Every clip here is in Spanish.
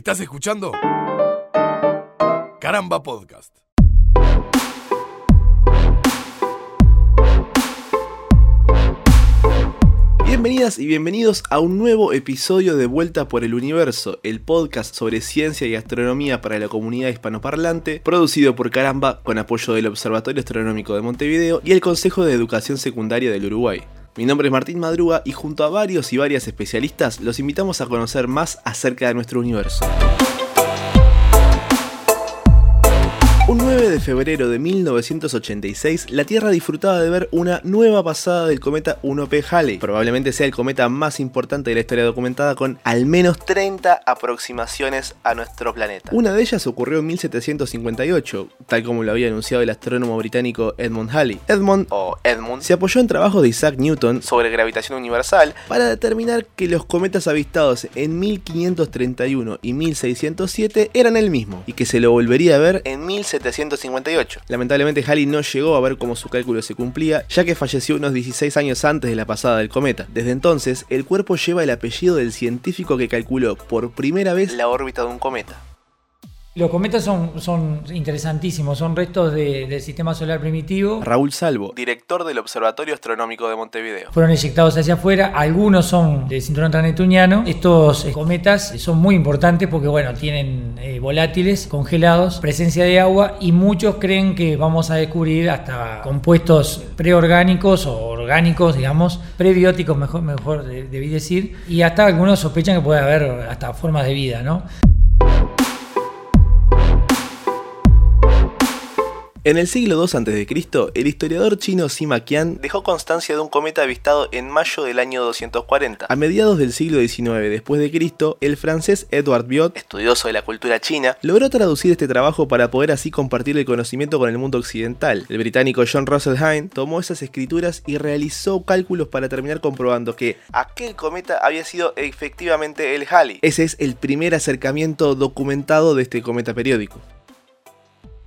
Estás escuchando Caramba Podcast. Bienvenidas y bienvenidos a un nuevo episodio de Vuelta por el Universo, el podcast sobre ciencia y astronomía para la comunidad hispanoparlante, producido por Caramba con apoyo del Observatorio Astronómico de Montevideo y el Consejo de Educación Secundaria del Uruguay. Mi nombre es Martín Madruga y junto a varios y varias especialistas los invitamos a conocer más acerca de nuestro universo. 9 de febrero de 1986, la Tierra disfrutaba de ver una nueva pasada del cometa 1P Halley. Probablemente sea el cometa más importante de la historia documentada con al menos 30 aproximaciones a nuestro planeta. Una de ellas ocurrió en 1758, tal como lo había anunciado el astrónomo británico Edmund Halley. Edmund, o Edmund, se apoyó en trabajos de Isaac Newton sobre gravitación universal para determinar que los cometas avistados en 1531 y 1607 eran el mismo y que se lo volvería a ver en 1758. Lamentablemente Halley no llegó a ver cómo su cálculo se cumplía, ya que falleció unos 16 años antes de la pasada del cometa. Desde entonces, el cuerpo lleva el apellido del científico que calculó por primera vez la órbita de un cometa. Los cometas son, son interesantísimos, son restos de- del sistema solar primitivo. Raúl Salvo, director del Observatorio Astronómico de Montevideo. Fueron eyectados hacia afuera, algunos son del cinturón tranetuniano. Estos eh, cometas son muy importantes porque bueno, tienen eh, volátiles congelados, presencia de agua y muchos creen que vamos a descubrir hasta compuestos preorgánicos o orgánicos, digamos, prebióticos, mejor, mejor de- debí decir, y hasta algunos sospechan que puede haber hasta formas de vida, ¿no? En el siglo II a.C., el historiador chino Sima Qian dejó constancia de un cometa avistado en mayo del año 240. A mediados del siglo XIX después de Cristo, el francés Edward Biot, estudioso de la cultura china, logró traducir este trabajo para poder así compartir el conocimiento con el mundo occidental. El británico John Russell Hind tomó esas escrituras y realizó cálculos para terminar comprobando que aquel cometa había sido efectivamente el Halley. Ese es el primer acercamiento documentado de este cometa periódico.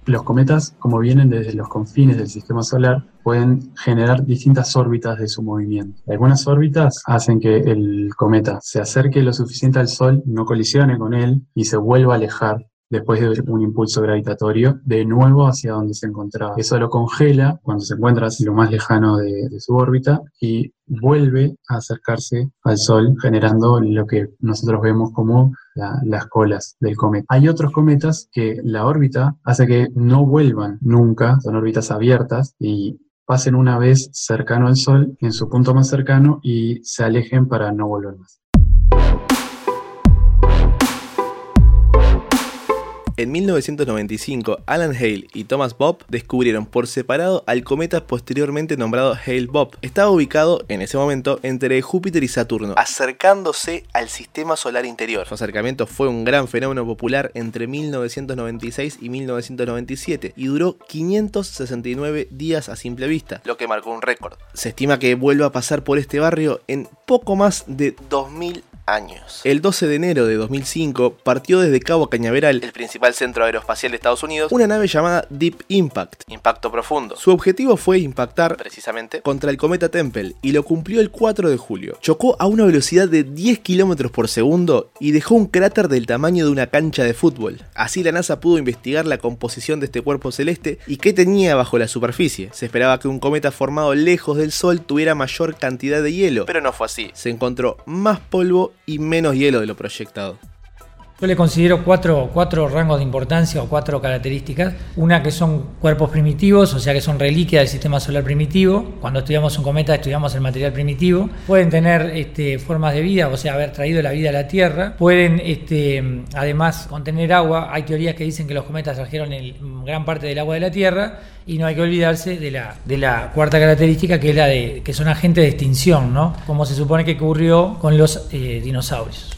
Los cometas, como vienen desde los confines del sistema solar, pueden generar distintas órbitas de su movimiento. Algunas órbitas hacen que el cometa se acerque lo suficiente al Sol, no colisione con él y se vuelva a alejar después de un impulso gravitatorio de nuevo hacia donde se encontraba. Eso lo congela cuando se encuentra lo más lejano de, su órbita y vuelve a acercarse al Sol generando lo que nosotros vemos como la- las colas del cometa. Hay otros cometas que la órbita hace que no vuelvan nunca, son órbitas abiertas y pasen una vez cercano al Sol en su punto más cercano y se alejen para no volver más. En 1995, Alan Hale y Thomas Bob descubrieron por separado al cometa posteriormente nombrado Hale-Bopp. Estaba ubicado en ese momento entre Júpiter y Saturno, acercándose al sistema solar interior. Su acercamiento fue un gran fenómeno popular entre 1996 y 1997 y duró 569 días a simple vista, lo que marcó un récord. Se estima que vuelva a pasar por este barrio en poco más de 2000 años. El 12 de enero de 2005 partió desde Cabo Cañaveral, el principal centro aeroespacial de Estados Unidos, una nave llamada Deep Impact, impacto profundo. Su objetivo fue impactar, precisamente, contra el cometa Tempel y lo cumplió el 4 de julio. Chocó a una velocidad de 10 km por segundo y dejó un cráter del tamaño de una cancha de fútbol. Así la NASA pudo investigar la composición de este cuerpo celeste y qué tenía bajo la superficie. Se esperaba que un cometa formado lejos del Sol tuviera mayor cantidad de hielo, pero no fue así. Se encontró más polvo y menos hielo de lo proyectado. Yo le considero cuatro, cuatro rangos de importancia o cuatro características. Una que son cuerpos primitivos, o sea que son reliquias del sistema solar primitivo. Cuando estudiamos un cometa estudiamos el material primitivo. Pueden tener este, formas de vida, o sea, haber traído la vida a la Tierra. Pueden este, además contener agua. Hay teorías que dicen que los cometas trajeron gran parte del agua de la Tierra. Y no hay que olvidarse de la, de la cuarta característica, que es la de que son agentes de extinción, ¿no? Como se supone que ocurrió con los eh, dinosaurios.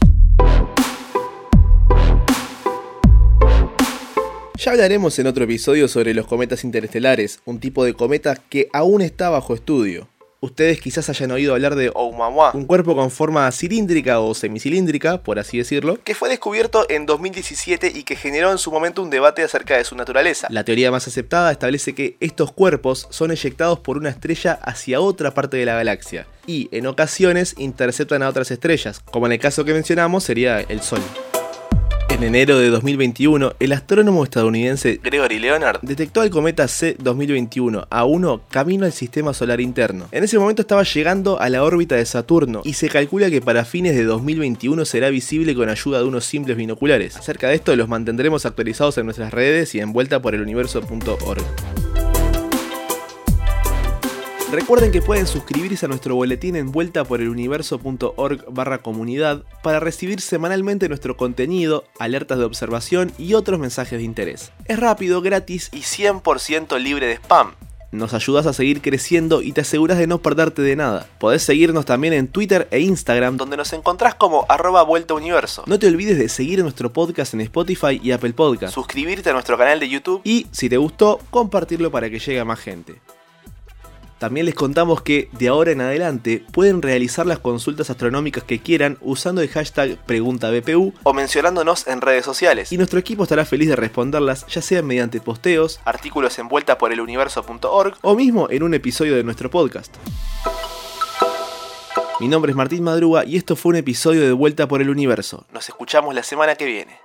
Ya hablaremos en otro episodio sobre los cometas interestelares, un tipo de cometa que aún está bajo estudio. Ustedes quizás hayan oído hablar de Oumuamua, un cuerpo con forma cilíndrica o semicilíndrica, por así decirlo, que fue descubierto en 2017 y que generó en su momento un debate acerca de su naturaleza. La teoría más aceptada establece que estos cuerpos son eyectados por una estrella hacia otra parte de la galaxia y en ocasiones interceptan a otras estrellas, como en el caso que mencionamos sería el Sol. En enero de 2021, el astrónomo estadounidense Gregory Leonard detectó al cometa C 2021 A1 camino al sistema solar interno. En ese momento estaba llegando a la órbita de Saturno y se calcula que para fines de 2021 será visible con ayuda de unos simples binoculares. Acerca de esto los mantendremos actualizados en nuestras redes y en vuelta por el universo.org. Recuerden que pueden suscribirse a nuestro boletín en vuelta por el universo.org barra comunidad para recibir semanalmente nuestro contenido, alertas de observación y otros mensajes de interés. Es rápido, gratis y 100% libre de spam. Nos ayudas a seguir creciendo y te aseguras de no perderte de nada. Podés seguirnos también en Twitter e Instagram donde nos encontrás como arroba vuelta universo. No te olvides de seguir nuestro podcast en Spotify y Apple Podcast, suscribirte a nuestro canal de YouTube y, si te gustó, compartirlo para que llegue a más gente. También les contamos que de ahora en adelante pueden realizar las consultas astronómicas que quieran usando el hashtag PreguntaBPU o mencionándonos en redes sociales. Y nuestro equipo estará feliz de responderlas, ya sea mediante posteos, artículos en vuelta por el universo.org o mismo en un episodio de nuestro podcast. Mi nombre es Martín Madruga y esto fue un episodio de Vuelta por el Universo. Nos escuchamos la semana que viene.